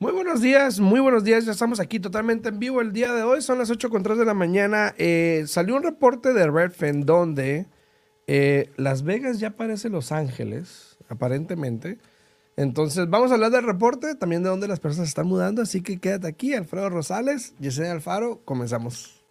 Muy buenos días, muy buenos días. Ya estamos aquí totalmente en vivo el día de hoy. Son las 8 con 3 de la mañana. Eh, salió un reporte de Redfin donde eh, Las Vegas ya parece Los Ángeles, aparentemente. Entonces, vamos a hablar del reporte, también de dónde las personas se están mudando. Así que quédate aquí, Alfredo Rosales, Yesenia Alfaro. Comenzamos.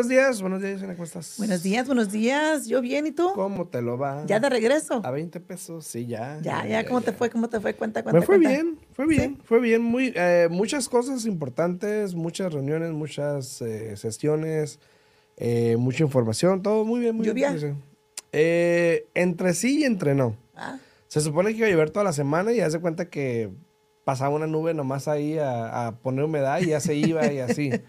Buenos días, buenos días, Yesenia, ¿cómo estás? Buenos días, buenos días. Yo bien, ¿y tú? ¿Cómo te lo va? ¿Ya de regreso? A 20 pesos, sí, ya. Ya, ya, ¿cómo te fue? ¿Cómo te fue? Cuenta, cuenta, Me fue cuenta. bien, fue bien, fue bien. Muy, eh, muchas cosas importantes, muchas reuniones, muchas eh, sesiones, eh, mucha información, todo muy bien, muy ¿Lluvia? bien. sí. Eh, entre sí y entre no. Ah, Se supone que iba a llover toda la semana y haz de cuenta que pasaba una nube nomás ahí a, a poner humedad y ya se iba y así.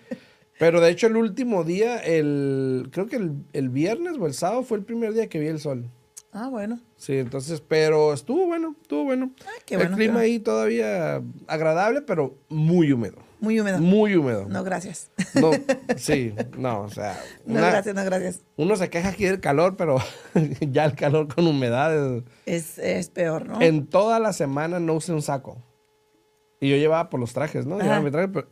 Pero de hecho el último día, el, creo que el, el viernes o el sábado fue el primer día que vi el sol. ah, bueno. Sí, entonces, pero estuvo bueno, estuvo bueno. Ah, qué el bueno, qué clima bueno. ahí todavía agradable, pero muy húmedo. Muy húmedo. Muy húmedo. No, gracias. No, sí, no, o sea, No, una- gracias, no, gracias. uno se queja aquí del calor, pero ya el calor con humedad. es- Es, es peor, ¿no? En toda la semana no usé un saco. Y yo llevaba por los trajes, ¿no? Llevaba mi traje, pero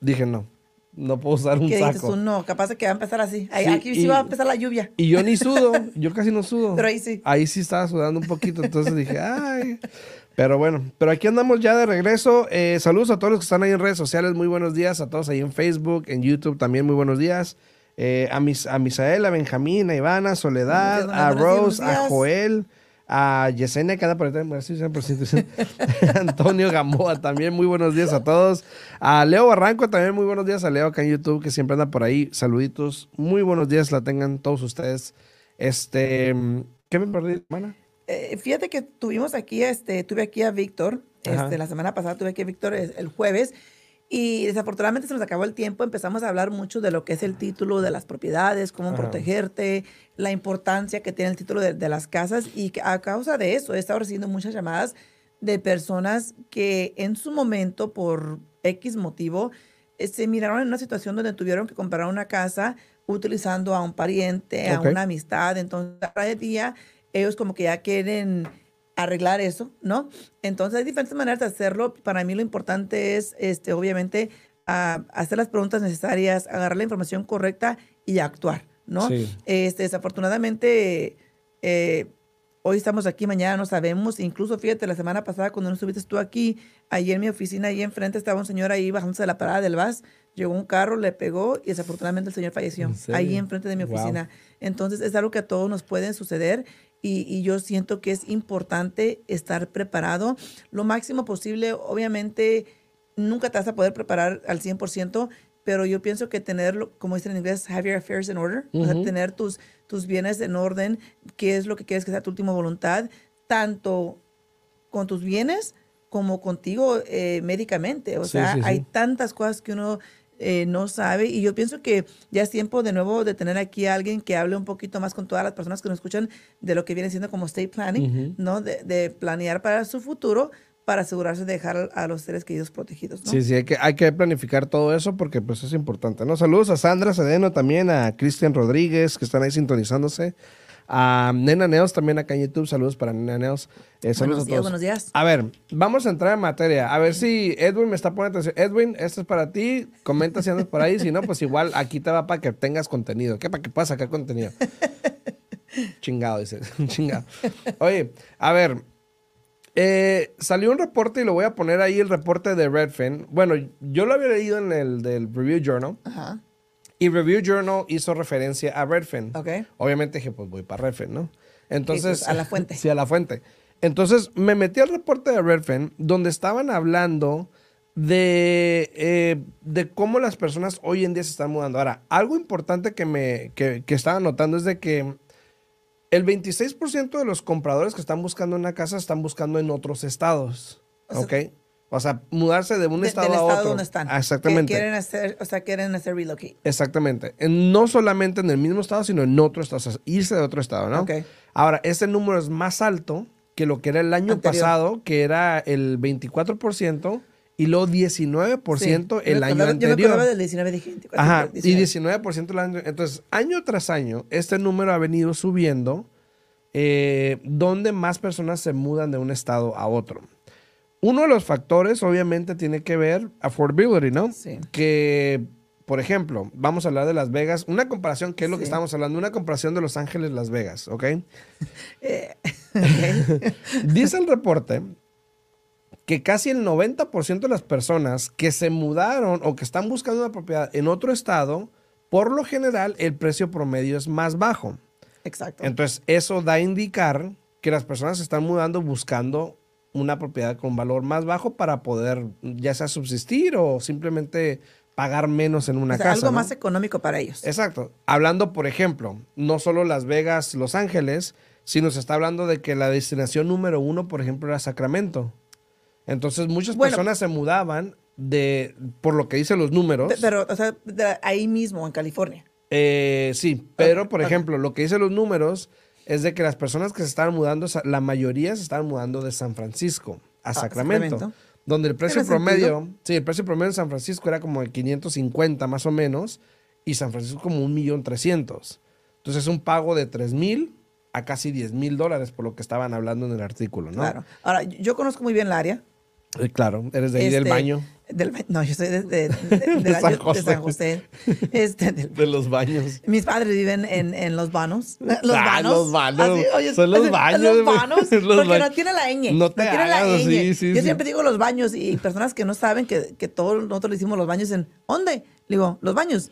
dije, no, no puedo usar un ¿Qué dices saco. tú? No, capaz que va a empezar así. Sí, aquí sí y- va a empezar la lluvia. Y yo ni sudo, yo casi no sudo. Pero ahí sí. Ahí sí estaba sudando un poquito, entonces dije, ay. Pero bueno, pero aquí andamos ya de regreso. Eh, saludos a todos los que están ahí en redes sociales, muy buenos días. A todos ahí en Facebook, en YouTube también, muy buenos días. Eh, a, mis, a Misael, a Benjamín, a Ivana, a Soledad, días, a Rose, a. Joel, a Yesenia, que anda por ahí, bueno, sí, 100%. Antonio Gamboa también, muy buenos días a todos. A Leo Barranco también, muy buenos días a Leo acá en YouTube, que siempre anda por ahí. Saluditos, muy buenos días, la tengan todos ustedes. Este, ¿qué me perdí, hermana? Eh, fíjate que tuvimos aquí, este, tuve aquí a Víctor, este, la semana pasada tuve aquí a Víctor el jueves, Y desafortunadamente se nos acabó el tiempo, empezamos a hablar mucho de lo que es el título de las propiedades, cómo Ajá. protegerte, la importancia que tiene el título de, de las casas y que a causa de eso he estado recibiendo muchas llamadas de personas que en su momento, por X motivo, eh, se miraron en una situación donde tuvieron que comprar una casa utilizando a un pariente, a una amistad. Entonces, cada día ellos como que ya quieren arreglar eso, ¿no? Entonces hay diferentes maneras de hacerlo. Para mí lo importante es, este, obviamente, a- hacer las preguntas necesarias, agarrar la información correcta y actuar, ¿no? Sí. Este, desafortunadamente, eh, hoy estamos aquí, mañana no sabemos. Incluso, fíjate, la semana pasada cuando no estuviste tú aquí, ahí en mi oficina, ahí enfrente estaba un señor ahí bajándose de la parada del bus, llegó un carro, le pegó y desafortunadamente el señor falleció ¿En ahí enfrente de mi Wow. oficina. Entonces es algo que a todos nos puede suceder y, y yo siento que es importante estar preparado lo máximo posible. Obviamente nunca te vas a poder preparar al 100%, pero yo pienso que tenerlo, como dicen en inglés, have your affairs in order, o sea, tener tus, tus bienes en orden, qué es lo que quieres que sea tu última voluntad, tanto con tus bienes como contigo eh, médicamente. O Sí, sea, sí, sí. hay tantas cosas que uno eh, no sabe y yo pienso que ya es tiempo de nuevo de tener aquí a alguien que hable un poquito más con todas las personas que nos escuchan de lo que viene siendo como estate planning, ¿no? De, de planear para su futuro para asegurarse de dejar a los seres queridos protegidos, ¿no? Sí, sí, hay que, hay que planificar todo eso porque pues es importante, ¿no? Saludos a Sandra Sedeno, también a Cristian Rodríguez, que están ahí sintonizándose. A Nena Neos también acá en YouTube. Saludos para Nena Neos. Eh, saludos Buenos a días, buenos días. A ver, vamos a entrar en materia. A ver si Edwin me está poniendo atención. Edwin, esto es para ti. Comenta si andas por ahí. Si no, pues igual aquí te va para que tengas contenido. ¿Qué? Para que puedas sacar contenido. Chingado, dice. Chingado. Oye, a ver. eh, salió un reporte y lo voy a poner ahí el reporte de Redfin. Bueno, yo lo había leído en el del Review Journal. Ajá. Y Review Journal hizo referencia a Redfin. Ok. Obviamente dije, pues voy para Redfin, ¿no? Entonces. a la fuente. sí, a la fuente. Entonces me metí al reporte de Redfin donde estaban hablando de, eh, de cómo las personas hoy en día se están mudando. Ahora, algo importante que me que, que estaba notando es de que el 26% de los compradores que están buscando una casa están buscando en otros estados. O sea, ¿Ok? O sea, mudarse de un De- estado del a estado otro. donde están. Ah, Exactamente. Que quieren hacer, o sea, quieren hacer relocate. Exactamente. En- no solamente en el mismo estado, sino en otro estado. O sea, irse de otro estado, ¿no? Ok. Ahora, este número es más alto que lo que era el año Anterior. pasado, que era el 24%, y luego 19% Sí. el Yo año acordaba- Yo me anterior. acordaba del 19, dije 24. Ajá, y 19. 19% el año. Entonces, año tras año, este número ha venido subiendo, eh, donde más personas se mudan de un estado a otro. Uno de los factores, obviamente, tiene que ver affordability, ¿no? Sí. Que, por ejemplo, vamos a hablar de Las Vegas. Una comparación, ¿qué es lo que estamos hablando? Una comparación de Los Ángeles, Las Vegas, ¿ok? Eh, Dice el reporte que casi el 90% de las personas que se mudaron o que están buscando una propiedad en otro estado, por lo general el precio promedio es más bajo. Exacto. Entonces, eso da a indicar que las personas se están mudando buscando una propiedad con valor más bajo para poder ya sea subsistir o simplemente pagar menos en una O sea, casa. algo ¿no? más económico para ellos. Exacto. Hablando, por ejemplo, no solo Las Vegas, Los Ángeles, sino se está hablando de que la destinación número uno, por ejemplo, era Sacramento. Entonces, muchas Bueno. personas se mudaban de, por lo que dicen los números. Pe- Pero, o sea, de ahí mismo, en California. Eh, sí, pero por ejemplo, lo que dicen los números es de que las personas que se estaban mudando, la mayoría se estaban mudando de San Francisco a Ah, Sacramento, Sacramento. donde el precio promedio, sí, el precio promedio en San Francisco era como de 550 más o menos, y San Francisco como un millón trescientos. Entonces es un pago de 3 mil a casi 10 mil dólares por lo que estaban hablando en el artículo, ¿no? Claro. Ahora, yo conozco muy bien el área. Eh, claro, eres de ahí del Este, baño, del no, yo soy de, de- San José. San José. Este, del- de los baños. mis padres viven en, en Los Vanos. Los Ah, Vanos. Los Vanos. Así, oye, Son los así, baños, Los. Vanos. Los porque ba- no tiene la ñ. No te tiene la ñ. sí, sí, Yo sí. siempre digo los baños y personas que no saben que, que todos nosotros le hicimos los baños en ¿dónde? Le digo, los baños.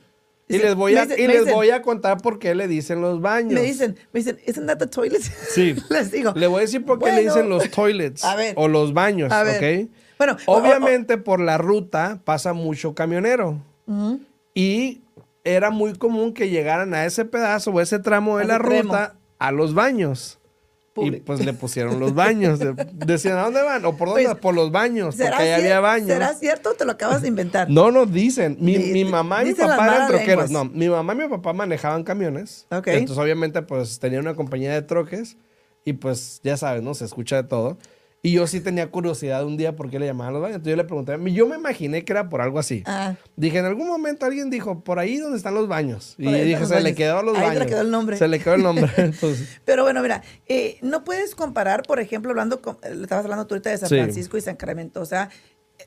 Y les voy a, y les dicen- voy a contar por qué le dicen los baños. Me dicen, me dicen, ¿isn't that the toilet? Sí. Les digo. Le voy a decir por qué le dicen los toilets A ver. o los baños, A ver. ¿ok? Bueno, o- o- Obviamente por la ruta pasa mucho camionero. Ujú. Y era muy común que llegaran a ese pedazo o ese tramo de la ruta a los baños. Público. pues le pusieron los baños. De- Decían, ¿a dónde van? ¿O por dónde? Pues, por los baños, porque ¿Será, ahí había baños. ¿Será cierto o te lo acabas de inventar? No nos dicen. Mi, Di- mi mamá y mi papá eran troqueros. lenguas. No, mi mamá y mi papá manejaban camiones. Ok. Entonces, obviamente, pues tenía una compañía de troques y pues ya sabes, ¿no? Se escucha de todo. Y yo sí tenía curiosidad un día por qué le llamaban los baños. Entonces yo le pregunté, yo me imaginé que era por algo así. Ah. Dije, en algún momento alguien dijo, por ahí donde están los baños. Y Por dije, se le baños. quedó los Ahí se baños. le quedó el nombre. Se le quedó el nombre. Entonces, Pero bueno, mira, eh, no puedes comparar, por ejemplo, hablando, con, eh, estabas hablando tú ahorita de San Sí. Francisco y Sacramento. O sea,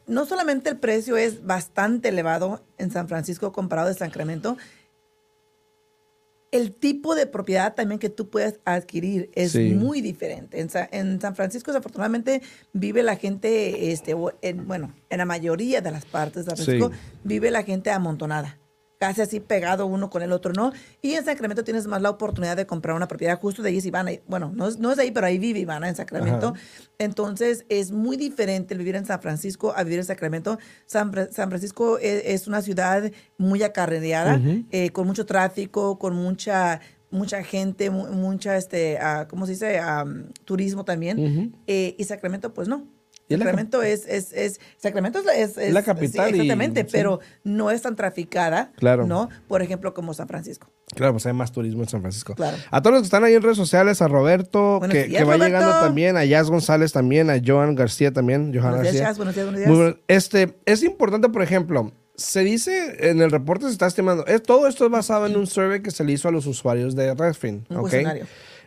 no solamente el precio es bastante elevado en San Francisco comparado de Sacramento, el tipo de propiedad también que tú puedes adquirir es Sí. muy diferente. En, Sa- en San Francisco, desafortunadamente, vive la gente, este, en, bueno, en la mayoría de las partes de San Sí. Francisco, vive la gente amontonada. Casi así pegado uno con el otro, ¿no? Y en Sacramento tienes más la oportunidad de comprar una propiedad justo de ahí es Ivana. Bueno, no es, no es de ahí, pero ahí vive Ivana en Sacramento. Ajá. Entonces es muy diferente el vivir en San Francisco a vivir en Sacramento. San, San Francisco es, es una ciudad muy acarreada, eh, con mucho tráfico, con mucha mucha gente, mu- mucha, este, ah, ¿cómo se dice? Am, turismo también. Eh, y Sacramento, pues no. Es Sacramento es, es, es, Sacramento es, es- la capital sí, y- exactamente, sí. pero no es tan traficada, Claro. ¿no? Por ejemplo, como San Francisco. Claro, pues hay más turismo en San Francisco. Claro. A todos los que están ahí en redes sociales, a Roberto, Buenos que, días, que va Roberto. llegando también, a Jazz González también, a Joan García también, Johan Buenos días, García. Chas, buenos días, buenos días. Muy. Este, es importante, por ejemplo, se dice en el reporte se está estimando, es, todo esto es basado en un survey que se le hizo a los usuarios de Redfin. Un.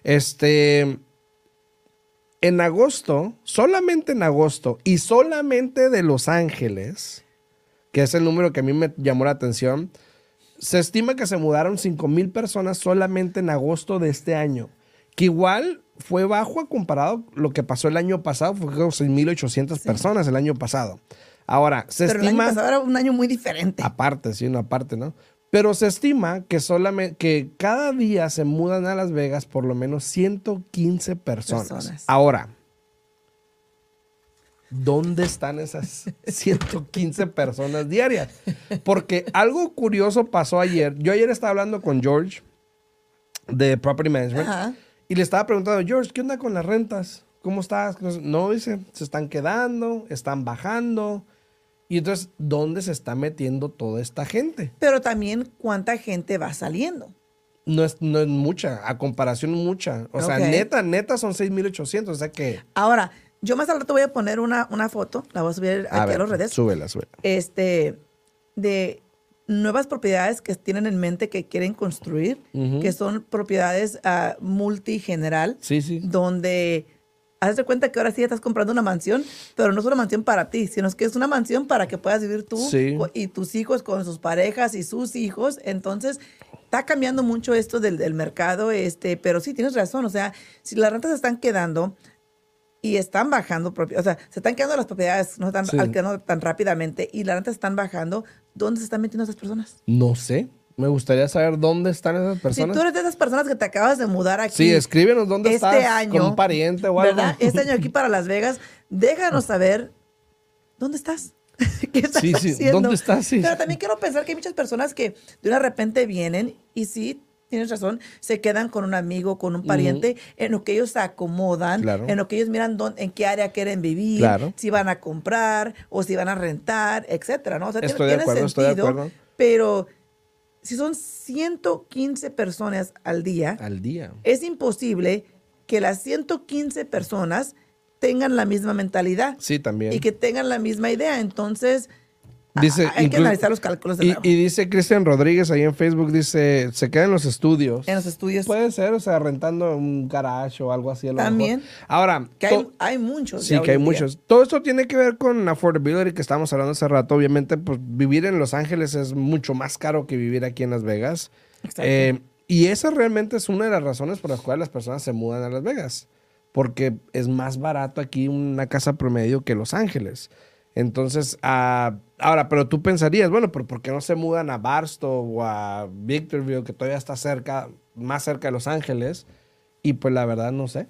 Este, en agosto, solamente en agosto y solamente de Los Ángeles, que es el número que a mí me llamó la atención, se estima que se mudaron 5 mil personas solamente en agosto de este año. Que igual fue bajo a comparado lo que pasó el año pasado, fue como 6.800 personas el año pasado. Ahora, se Pero el año estima... pasado era un año muy diferente. Aparte, sí, no aparte, ¿no? Pero se estima que solamente que cada día se mudan a Las Vegas por lo menos 115 personas. Personas. Ahora, ¿dónde están esas 115 personas diarias? Porque algo curioso pasó ayer. Yo ayer estaba hablando con George de Property Management Ajá. y le estaba preguntando, George, ¿qué onda con las rentas? ¿Cómo estás? No, dice, se están quedando, están bajando. Y entonces, ¿dónde se está metiendo toda esta gente? Pero también cuánta gente va saliendo. No es, no es mucha, a comparación mucha. O sea, neta, neta son 6,800. O sea que... Ahora, yo más al rato voy a poner una, una foto, la voy a subir aquí a, los redes, Súbela, súbela. este, de nuevas propiedades que tienen en mente que quieren construir, que son propiedades ah, multigeneral, Sí, sí. donde haz de cuenta que ahora sí estás comprando una mansión, pero no es una mansión para ti, sino que es una mansión para que puedas vivir tú Sí. y tus hijos con sus parejas y sus hijos. Entonces, está cambiando mucho esto del, del mercado, este, pero sí tienes razón. O sea, si las rentas se están quedando y están bajando, o sea, se están quedando las propiedades, no están Sí. alquilando tan rápidamente y las rentas están bajando, ¿dónde se están metiendo esas personas? No sé. Me gustaría saber dónde están esas Si personas. tú eres de esas personas que te acabas de mudar aquí. Sí, escríbenos dónde este estás año, con un pariente o algo. ¿verdad? Este año aquí para Las Vegas, déjanos saber dónde estás. ¿Qué estás Sí, sí, haciendo? ¿dónde estás? Sí. Pero también quiero pensar que hay muchas personas que de una repente vienen y sí, tienes razón, se quedan con un amigo, con un pariente, en lo que ellos se acomodan, Claro. en lo que ellos miran dónde, en qué área quieren vivir, Claro. si van a comprar o si van a rentar, etcétera, ¿no? O sea, tiene- Estoy de tiene acuerdo, estoy de sentido, acuerdo. Pero si son 115 personas al día, Al día. es imposible que las 115 personas tengan la misma mentalidad Sí, también. y que tengan la misma idea. Entonces, Dice, hay que analizar los cálculos de Y, y dice Cristian Rodríguez ahí en Facebook, dice, se quedan en los estudios. en los estudios Puede ser, o sea, rentando un garage o algo así. a lo También. mejor. Ahora, que hay, muchos. sí, que hay día. muchos. Todo esto tiene que ver con affordability que estábamos hablando hace rato. Obviamente, pues vivir en Los Ángeles es mucho más caro que vivir aquí en Las Vegas. Exacto. Eh, y esa realmente es una de las razones por las cuales las personas se mudan a Las Vegas. Porque es más barato aquí una casa promedio que Los Ángeles. Entonces, ah, ahora, pero tú pensarías, bueno, pero ¿por qué no se mudan a Barstow o a Victorville, que todavía está cerca, más cerca de Los Ángeles? Y pues la verdad no sé.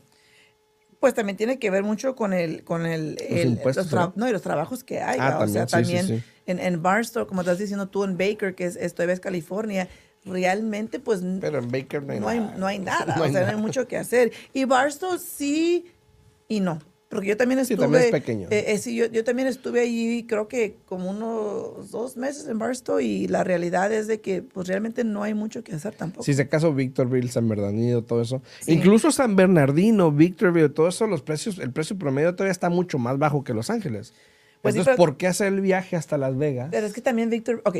Pues también tiene que ver mucho con el, con el, el- impuestos, los no, y los trabajos que hay. Ah, ¿va? o sea, también, sí, sí, también sí. en, en Barstow, como estás diciendo tú en Baker, que es, esto es California, realmente pues Pero en Baker no hay no hay, nada. no hay nada, o sea, no hay mucho que hacer. Y Barstow sí y no. Porque yo también Sí, estuve. también es pequeño. eh, eh, sí, yo, yo también estuve ahí, creo que como unos dos meses en Barstow, y la realidad es de que, pues realmente no hay mucho que hacer tampoco. Si se acaso Victorville, San Bernardino, todo eso. Sí. Incluso San Bernardino, Victorville, todo eso, los precios, el precio promedio todavía está mucho más bajo que Los Ángeles. Pues sí, Entonces, pero- ¿por qué hacer el viaje hasta Las Vegas? Pero es que también Víctor, ok.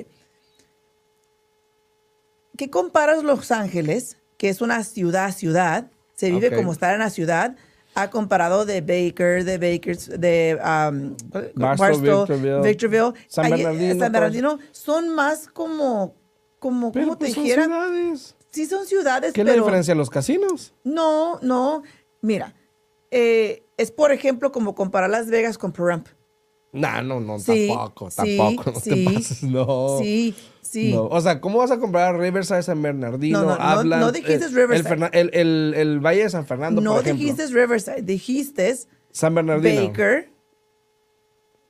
¿Qué comparas Los Ángeles, que es una ciudad, ciudad, se vive como estar en la ciudad, ha comparado de Baker, de Bakers, de um, Barstow, Victorville, Victorville, San eh, Bernardino, San todo Bernardino, son más como, como, ¿cómo te pues, son dijera? ciudades. Sí son ciudades, ¿Qué es la diferencia? ¿Los casinos? no, no. Mira, eh, es por ejemplo como comparar Las Vegas con Pahrump. No, no, no, Sí, tampoco, sí, tampoco, no sí, te pases, no. Sí, sí. No. O sea, ¿cómo vas a comprar Riverside San Bernardino? No, no, Hablan, no dijiste eh, El, Riverside. El, el- el Valle de San Fernando, No por dijiste Riverside, dijiste San Bernardino. Baker.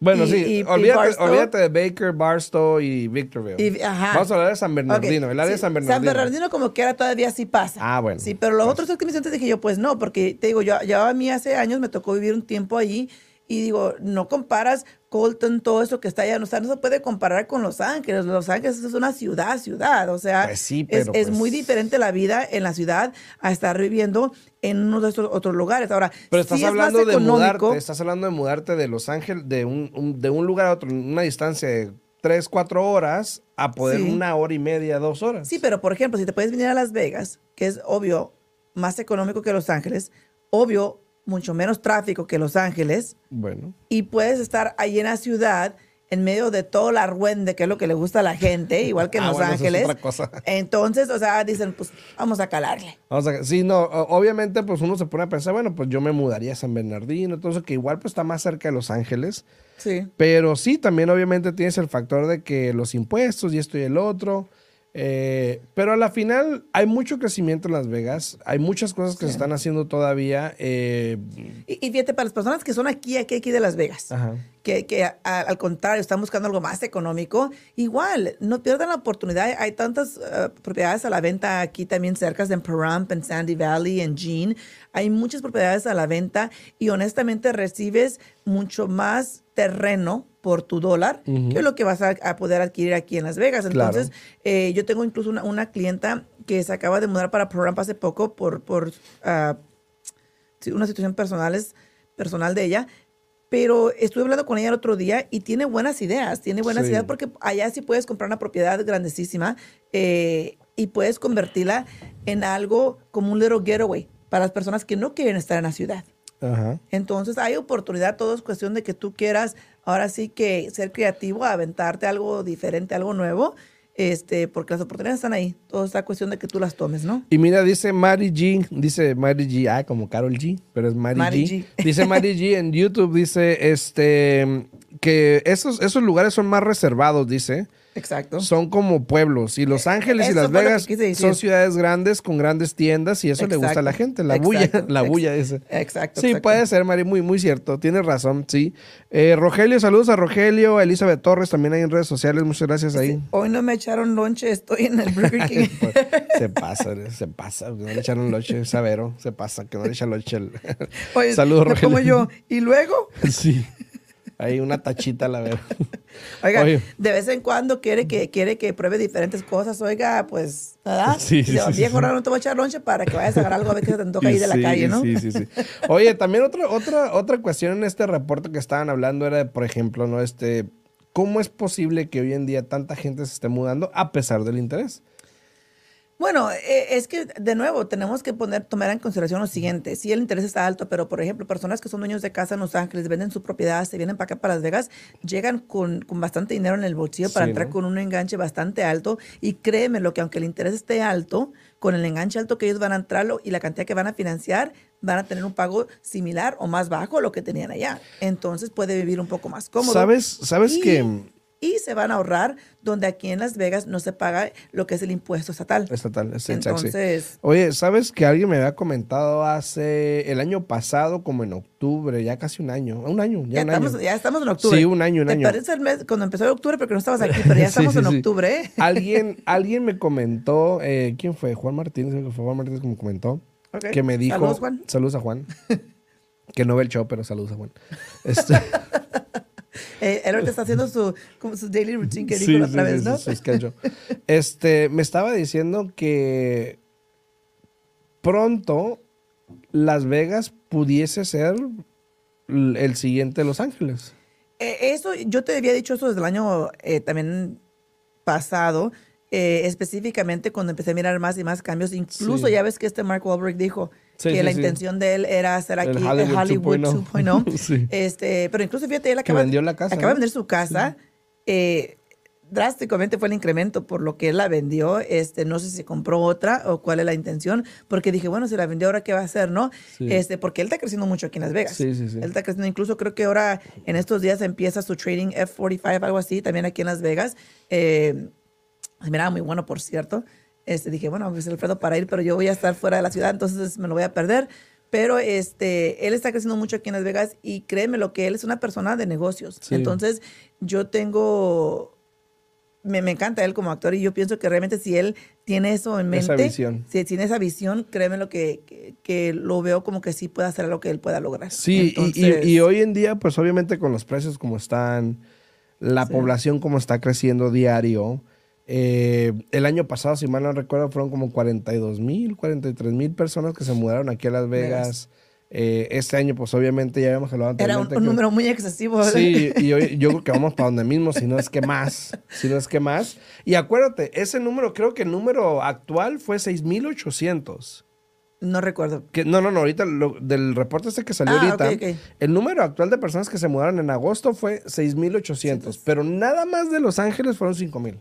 Bueno, y- sí, y- olvídate, olvídate de Baker, Barstow y Victorville. Ajá. Vamos a hablar de San Bernardino, el área de San Bernardino. San Bernardino como que ahora todavía sí pasa. Ah, bueno. Sí, pero los Pues. otros que me antes dije yo, pues no, porque te digo, yo ya a mí hace años me tocó vivir un tiempo allí y digo, no comparas Colton, todo eso que está allá, o sea, no se puede comparar con Los Ángeles. Los Ángeles es una ciudad, ciudad, o sea, Pues sí, es, es pues- muy diferente la vida en la ciudad a estar viviendo en uno de estos otros lugares. Ahora, Pero estás sí es más hablando de mudarte, estás hablando de mudarte de Los Ángeles, de un, un- de un lugar a otro, una distancia de 3, 4 horas, a poder Sí. una hora y media, dos horas. Sí, pero por ejemplo, si te puedes venir a Las Vegas, que es obvio más económico que Los Ángeles, obvio mucho menos tráfico que Los Ángeles, Bueno. y puedes estar ahí en la ciudad en medio de todo el argüende, que es lo que le gusta a la gente, igual que en Ah, Los bueno, eso es Ángeles. otra cosa. Entonces, o sea, dicen, pues vamos a calarle. Vamos a, sí, no, obviamente pues uno se pone a pensar, bueno, pues yo me mudaría a San Bernardino, entonces que igual pues está más cerca de Los Ángeles, Sí. pero sí, también obviamente tienes el factor de que los impuestos y esto y el otro, eh, pero a la final hay mucho crecimiento en Las Vegas, hay muchas cosas que se están haciendo todavía, eh, Y, y fíjate, para las personas que son aquí, aquí, aquí de Las Vegas, Ajá. que, que a- a- al contrario están buscando algo más económico, igual, no pierdan la oportunidad. Hay tantas eh, propiedades a la venta aquí también cerca en Pahrump, en Sandy Valley, en Jean. Hay muchas propiedades a la venta y honestamente recibes mucho más terreno por tu dólar que lo que vas a, a poder adquirir aquí en Las Vegas. Claro. Entonces, eh, yo tengo incluso una, una clienta que se acaba de mudar para Pahrump hace poco por, por sí, una situación personal, es- personal de ella. Pero estuve hablando con ella el otro día y tiene buenas ideas, tiene buenas Sí. ideas porque allá sí puedes comprar una propiedad grandísima eh, y puedes convertirla en algo como un little getaway para las personas que no quieren estar en la ciudad. Ajá. Entonces hay oportunidad, todo es cuestión de que tú quieras ahora sí que ser creativo, aventarte algo diferente, algo nuevo, este, porque las oportunidades están ahí. Todo está cuestión de que tú las tomes, ¿no? Y mira, dice Mari G, dice Mari G, ah, como Carol G, pero es Mari, Mari G. G. Dice Mari G en YouTube, dice, este, que esos, esos lugares son más reservados, dice. Exacto. Son como pueblos. Y Los Ángeles y Las Vegas son ciudades grandes con grandes tiendas y eso le gusta a la gente. La bulla, exacto, la ex- bulla dice. exacto, Sí, exacto. puede ser, Mari, muy, muy cierto. Tienes razón, sí. Eh, Rogelio, saludos a Rogelio, Elizabeth Torres también hay en redes sociales. Muchas gracias ahí. Hoy no me echaron lonche, estoy en el Burger King. Pues, se pasa, se pasa. No le echaron loche, Savero. Se pasa, que no le echa el- Oye, Saludos, Rogelio. como yo. Y luego, Sí. Hay una tachita, la veo. oiga, Oye. de vez en cuando quiere que, quiere que pruebe diferentes cosas. Oiga, pues, ¿verdad? Sí, sí, sí, Viejo, sí. no te voy a echar lonche para que vayas a agarrar algo a ver qué se te antoja ahí de la calle, ¿no? Sí, sí, sí. Oye, también otra, otra, otra cuestión en este reporte que estaban hablando era, de, por ejemplo, ¿no? Este, ¿cómo es posible que hoy en día tanta gente se esté mudando a pesar del interés? Bueno, eh, es que de nuevo tenemos que poner, tomar en consideración lo siguiente. Sí, el interés está alto, pero por ejemplo, personas que son dueños de casa en Los Ángeles, venden su propiedad, se vienen para acá, para Las Vegas, llegan con, con bastante dinero en el bolsillo para Sí, entrar ¿no? con un enganche bastante alto. Y créeme lo que aunque el interés esté alto, con el enganche alto que ellos van a entrar lo- y la cantidad que van a financiar, van a tener un pago similar o más bajo a lo que tenían allá. Entonces puede vivir un poco más cómodo. ¿Sabes, sabes Y- que Y se van a ahorrar donde aquí en Las Vegas no se paga lo que es el impuesto estatal. Estatal, es. Entonces, Oye, ¿sabes que alguien me había comentado hace el año pasado, como en octubre, ya casi un año? Un año, ya, ya un estamos, año. ya estamos en octubre. Sí, un año, un ¿Te año. parece el mes cuando empezó el octubre? Porque no estabas aquí, pero ya estamos sí, en octubre. ¿eh? Alguien, alguien me comentó, eh, ¿quién fue? Juan Martínez, fue Juan Martínez que me comentó, que me dijo... Saludos, Juan. Saludos a Juan. que no ve el show, pero saludos a Juan. Este, Eh, él ahorita está haciendo su, como su daily routine que dijo sí, la otra sí, vez, sí, ¿no? Este, me estaba diciendo que pronto Las Vegas pudiese ser el siguiente Los Ángeles. Eh, eso, yo te había dicho eso desde el año eh, también pasado, eh, específicamente cuando empecé a mirar más y más cambios. Incluso ya ves que este Mark Wahlberg dijo Sí, que sí, la sí. intención de él era hacer aquí el Hollywood Hollywood, 2.0. 2.0. Sí. este, pero incluso fíjate, él acaba, vendió la casa, acaba de ¿no? vender su casa. eh, drásticamente fue el incremento por lo que él la vendió. Este, no sé si compró otra o cuál es la intención, porque dije, bueno, si la vendió ahora, ¿qué va a hacer, no? Sí. Este, porque él está creciendo mucho aquí en Las Vegas. Sí, sí, sí. Él está creciendo. Incluso creo que ahora en estos días empieza su trading F45, algo así, también aquí en Las Vegas. Eh, miraba muy bueno, por cierto. Este, dije, bueno, pues Alfredo para ir, pero yo voy a estar fuera de la ciudad, entonces me lo voy a perder. Pero este, él está creciendo mucho aquí en Las Vegas y créeme lo que él es una persona de negocios. Sí. Entonces, yo tengo, me, me encanta él como actor y yo pienso que realmente si él tiene eso en mente, Esa visión. si tiene esa visión, créeme lo que, que, que lo veo como que sí puede hacer lo que él pueda lograr. Sí, y- y, Entonces, y hoy en día, pues obviamente con los precios como están, la Sí. población como está creciendo diario, eh, el año pasado, si mal no recuerdo, fueron como 42 mil, 43 mil personas que se mudaron aquí a Las Vegas. Eh, este año, pues obviamente ya habíamos hablado Era un, anteriormente un que- número muy excesivo. ¿verdad? Sí, y hoy- yo creo que vamos para donde mismo, si no es que más, si no es que más. Y acuérdate, ese número, creo que el número actual fue 6,800. No recuerdo. Que, no, no, no, ahorita lo- del reporte este que salió Ah, ahorita, el número actual de personas que se mudaron en agosto fue 6,800, pero nada más de Los Ángeles fueron 5,000.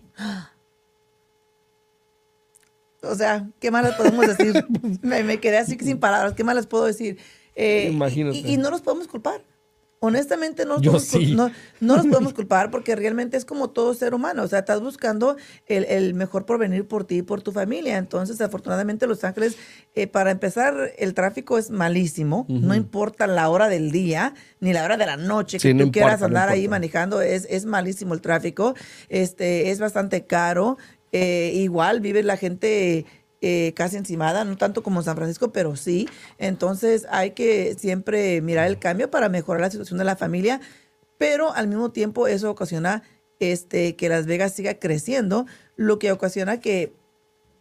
O sea, ¿qué más les podemos decir? me, me quedé así sin palabras. ¿Qué más les puedo decir? Eh, Imagínate. Y, y no nos podemos culpar. Honestamente, no Yo podemos, sí. no, no nos podemos culpar porque realmente es como todo ser humano. O sea, estás buscando el, el mejor porvenir por ti y por tu familia. Entonces, afortunadamente, Los Ángeles, eh, para empezar, el tráfico es malísimo. No importa la hora del día ni la hora de la noche que Sí, no tú quieras no andar ahí manejando. Es, es malísimo el tráfico. Este, es bastante caro. Eh, igual vive la gente eh, casi encimada, no tanto como San Francisco, pero sí. Entonces hay que siempre mirar el cambio para mejorar la situación de la familia, pero al mismo tiempo eso ocasiona este, que Las Vegas siga creciendo, lo que ocasiona que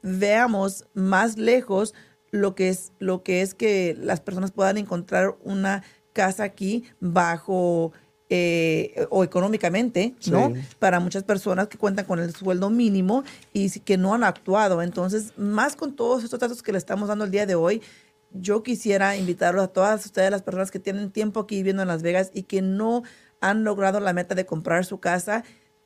veamos más lejos lo que es lo que es que las personas puedan encontrar una casa aquí bajo eh, o económicamente, ¿no? Sí. Para muchas personas que cuentan con el sueldo mínimo y que no han actuado. Entonces, más con todos estos datos que le estamos dando el día de hoy, yo quisiera invitarlos a todas ustedes, las personas que tienen tiempo aquí viviendo en Las Vegas y que no han logrado la meta de comprar su casa,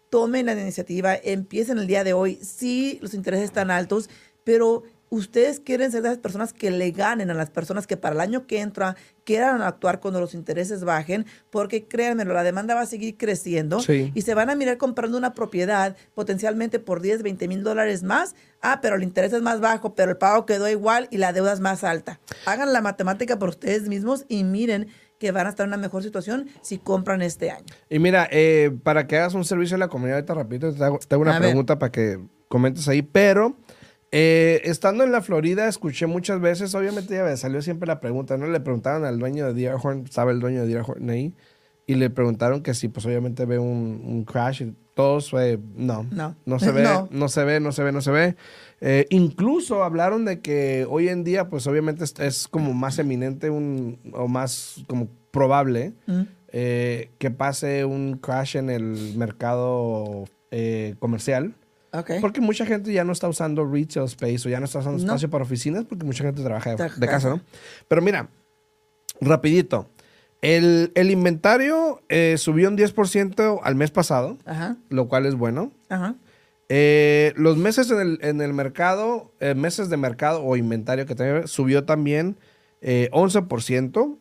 tomen la iniciativa, empiecen el día de hoy. Sí, los intereses están altos, pero ustedes quieren ser de esas personas que le ganen a las personas que para el año que entra quieran actuar cuando los intereses bajen, porque créanmelo, la demanda va a seguir creciendo Sí. y se van a mirar comprando una propiedad potencialmente por 10, 20 mil dólares más. Ah, pero el interés es más bajo, pero el pago quedó igual y la deuda es más alta. Hagan la matemática por ustedes mismos y miren que van a estar en una mejor situación si compran este año. Y mira, eh, para que hagas un servicio a la comunidad, te hago, te hago una A ver. pregunta para que comentes ahí, pero eh, estando en la Florida, escuché muchas veces, obviamente ya me salió siempre la pregunta, ¿no? Le preguntaron al dueño de Deerhorn, estaba el dueño de Deerhorn ahí, y le preguntaron que si, pues obviamente ve un, un crash, y todos fue, no, No. no se ve, No. no. se ve, no se ve, no se ve. Eh, incluso hablaron de que hoy en día, pues obviamente es, es como más eminente un, o más como probable Mm. eh, que pase un crash en el mercado eh, comercial. Porque mucha gente ya no está usando retail space o ya no está usando No. espacio para oficinas porque mucha gente trabaja de, casa. ¿no? Pero mira, rapidito. El, el inventario eh, subió un 10% al mes pasado, Ajá, lo cual es bueno. ajá. Eh, los meses en el, en el mercado, eh, meses de mercado o inventario que tenía, subió también eh, 11%.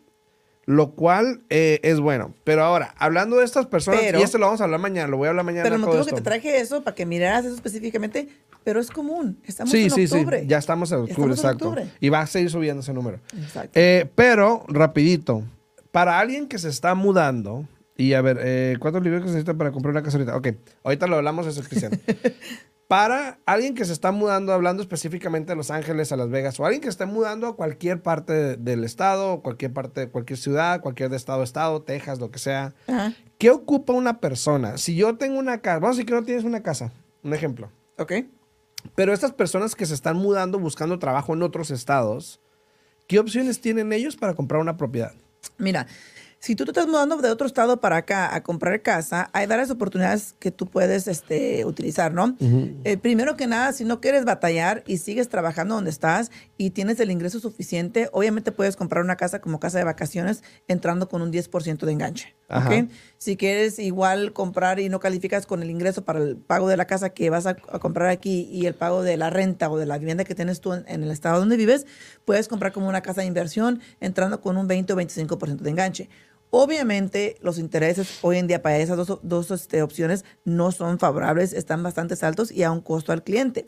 Lo cual eh, es bueno. Pero ahora, hablando de estas personas, Pero- y esto lo vamos a hablar mañana, lo voy a hablar mañana. Pero el motivo que te traje eso, para que miraras eso específicamente, pero es común. Estamos Sí, en sí, octubre. sí, ya estamos en octubre, Estamos en exacto. octubre. Y va a seguir subiendo ese número. Exacto. Eh, pero, rapidito, para alguien que se está mudando, y a ver, eh, ¿cuántos libros que se necesitan para comprar una casa ahorita? Ok, ahorita lo hablamos de eso, Cristian. para alguien que se está mudando, hablando específicamente de Los Ángeles, a Las Vegas, o alguien que esté mudando a cualquier parte de- del estado, cualquier parte, cualquier ciudad, cualquier de estado a estado, Texas, lo que sea, Ajá. ¿qué ocupa una persona? Si yo tengo una casa, vamos a decir que no tienes una casa, un ejemplo. Ok. Pero estas personas que se están mudando buscando trabajo en otros estados, ¿qué opciones tienen ellos para comprar una propiedad? Mira, si tú te estás mudando de otro estado para acá a comprar casa, hay varias oportunidades que tú puedes este, utilizar, ¿no? Eh, primero que nada, si no quieres batallar y sigues trabajando donde estás y tienes el ingreso suficiente, obviamente puedes comprar una casa como casa de vacaciones entrando con un 10% de enganche. Si quieres igual comprar y no calificas con el ingreso para el pago de la casa que vas a, a comprar aquí y el pago de la renta o de la vivienda que tienes tú en, en el estado donde vives, puedes comprar como una casa de inversión entrando con un 20 o 25% de enganche. Obviamente los intereses hoy en día para esas dos, dos este, opciones no son favorables, están bastante altos y a un costo al cliente.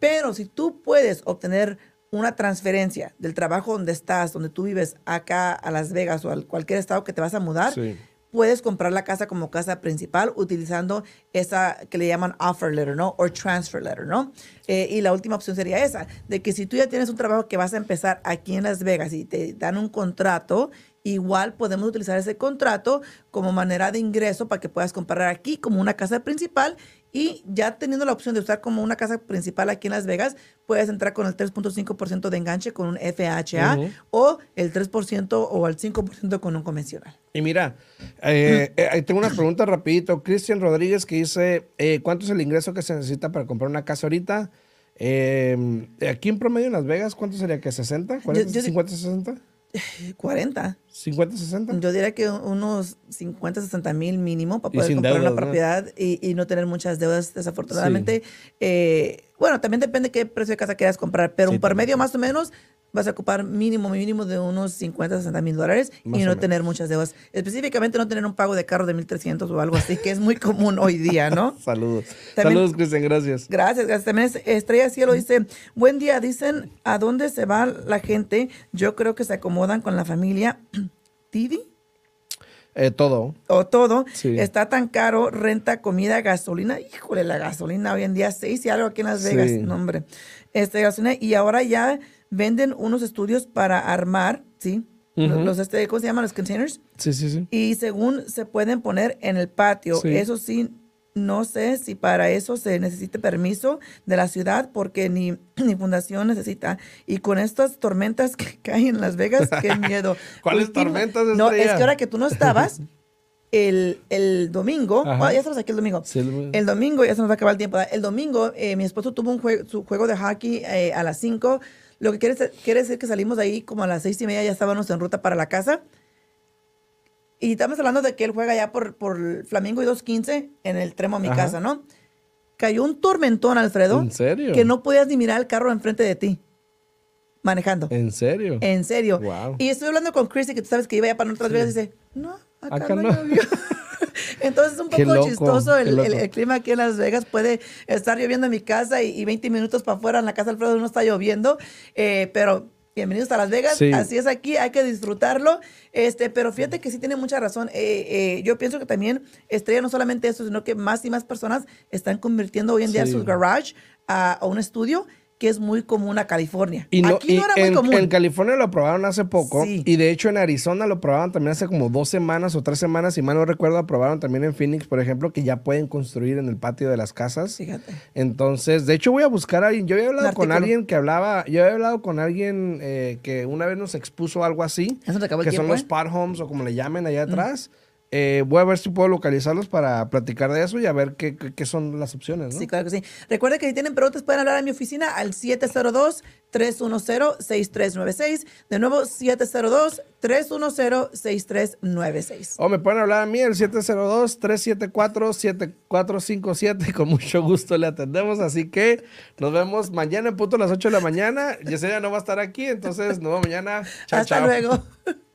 Pero si tú puedes obtener una transferencia del trabajo donde estás, donde tú vives, acá a Las Vegas o a cualquier estado que te vas a mudar, Sí. puedes comprar la casa como casa principal utilizando esa que le llaman offer letter, ¿no? O transfer letter, ¿no? Eh, y la última opción sería esa, de que si tú ya tienes un trabajo que vas a empezar aquí en Las Vegas y te dan un contrato, igual podemos utilizar ese contrato como manera de ingreso para que puedas comprar aquí como una casa principal y ya teniendo la opción de usar como una casa principal aquí en Las Vegas, puedes entrar con el 3.5% de enganche con un FHA o el 3% o el 5% con un convencional. Y mira, eh, eh, tengo unas preguntas rapidito. Cristian Rodríguez que dice, eh, ¿cuánto es el ingreso que se necesita para comprar una casa ahorita? Aquí en promedio en Las Vegas, ¿cuánto sería que 60? 40, yo- 50, 60? 40. 50, 60. Yo diría que unos 50, 60 mil mínimo para poder comprar deudas, una ¿no? propiedad y, y no tener muchas deudas, desafortunadamente. Eh, bueno, también depende qué precio de casa quieras comprar, pero Sí, un promedio más o menos vas a ocupar mínimo, mínimo de unos 50, 60 mil dólares Más y no tener muchas deudas. Específicamente no tener un pago de carro de 1.300 o algo así, que es muy común hoy día, ¿no? Saludos. También- Saludos, Cristian, gracias. Gracias, gracias. También es- Estrella Cielo dice, buen día, dicen, ¿a dónde se va la gente? Yo creo que se acomodan con la familia. ¿Tivi? Eh, todo. o todo, Sí. está tan caro, renta, comida, gasolina. Híjole, la gasolina hoy en día, seis y algo aquí en Las Vegas, Sí. no hombre. Este, gasolina, y ahora ya venden unos estudios para armar, ¿sí? Los, este, ¿cómo se llaman? Los containers. Sí, sí, sí. Y según se pueden poner en el patio. Sí. Eso sí, no sé si para eso se necesite permiso de la ciudad porque ni, ni fundación necesita. Y con estas tormentas que caen en Las Vegas, qué miedo. ¿Cuáles Último- tormentas, No, es Estrella? que ahora que tú no estabas, el, el domingo, ah, ya estamos aquí el domingo. Sí, el- El domingo, ya se nos va a acabar el tiempo. El domingo, eh, mi esposo tuvo un jue- su juego de hockey eh, a las 5. Lo que quiere, quiere decir que salimos de ahí como a las seis y media, ya estábamos en ruta para la casa. Y estamos hablando de que él juega ya por, por Flamingo y 215 en el tremo a mi Ajá. casa, ¿no? Cayó un tormentón, Alfredo. ¿En serio? Que no podías ni mirar el carro enfrente de ti, manejando. ¿En serio? En serio. Wow. Y estoy hablando con Chrissy, que tú sabes que iba ya para otras veces, y dice, no, acá, Acá no, no. Entonces es un poco loco, chistoso el, loco. el- el clima aquí en Las Vegas. Puede estar lloviendo en mi casa y, y 20 minutos para afuera en la casa de Alfredo no está lloviendo, eh, pero... Bienvenidos a Las Vegas, Sí. así es aquí, hay que disfrutarlo. Este, pero fíjate que sí tiene mucha razón. Eh, eh, yo pienso que también Estrella no solamente eso, sino que más y más personas están convirtiendo hoy en día Sí. sus garage a, a un estudio que es muy común a California. Y no, aquí no y era muy en, común. en California lo aprobaron hace poco. Sí. Y de hecho en Arizona lo probaron también hace como dos semanas o tres semanas. Si mal no recuerdo, aprobaron también en Phoenix, por ejemplo, que ya pueden construir en el patio de las casas. Fíjate. Entonces, de hecho voy a buscar a alguien. Yo había hablado con alguien que hablaba, yo había hablado con alguien eh, que una vez nos expuso algo así. ¿Ya se te acabó el que son tiempo, los eh? part homes o como le llamen allá atrás. Eh, voy a ver si puedo localizarlos para platicar de eso y a ver qué, qué- qué son las opciones, ¿no? Sí, claro que sí. Recuerden que si tienen preguntas pueden hablar a mi oficina al 702-310-6396. De nuevo, 702-310-6396. O me pueden hablar a mí, el 702-374-7457. Con mucho gusto le atendemos. Así que nos vemos mañana en punto a las 8 de la mañana. Yesenia no va a estar aquí, entonces nos vemos mañana. Chao, Hasta chao. luego.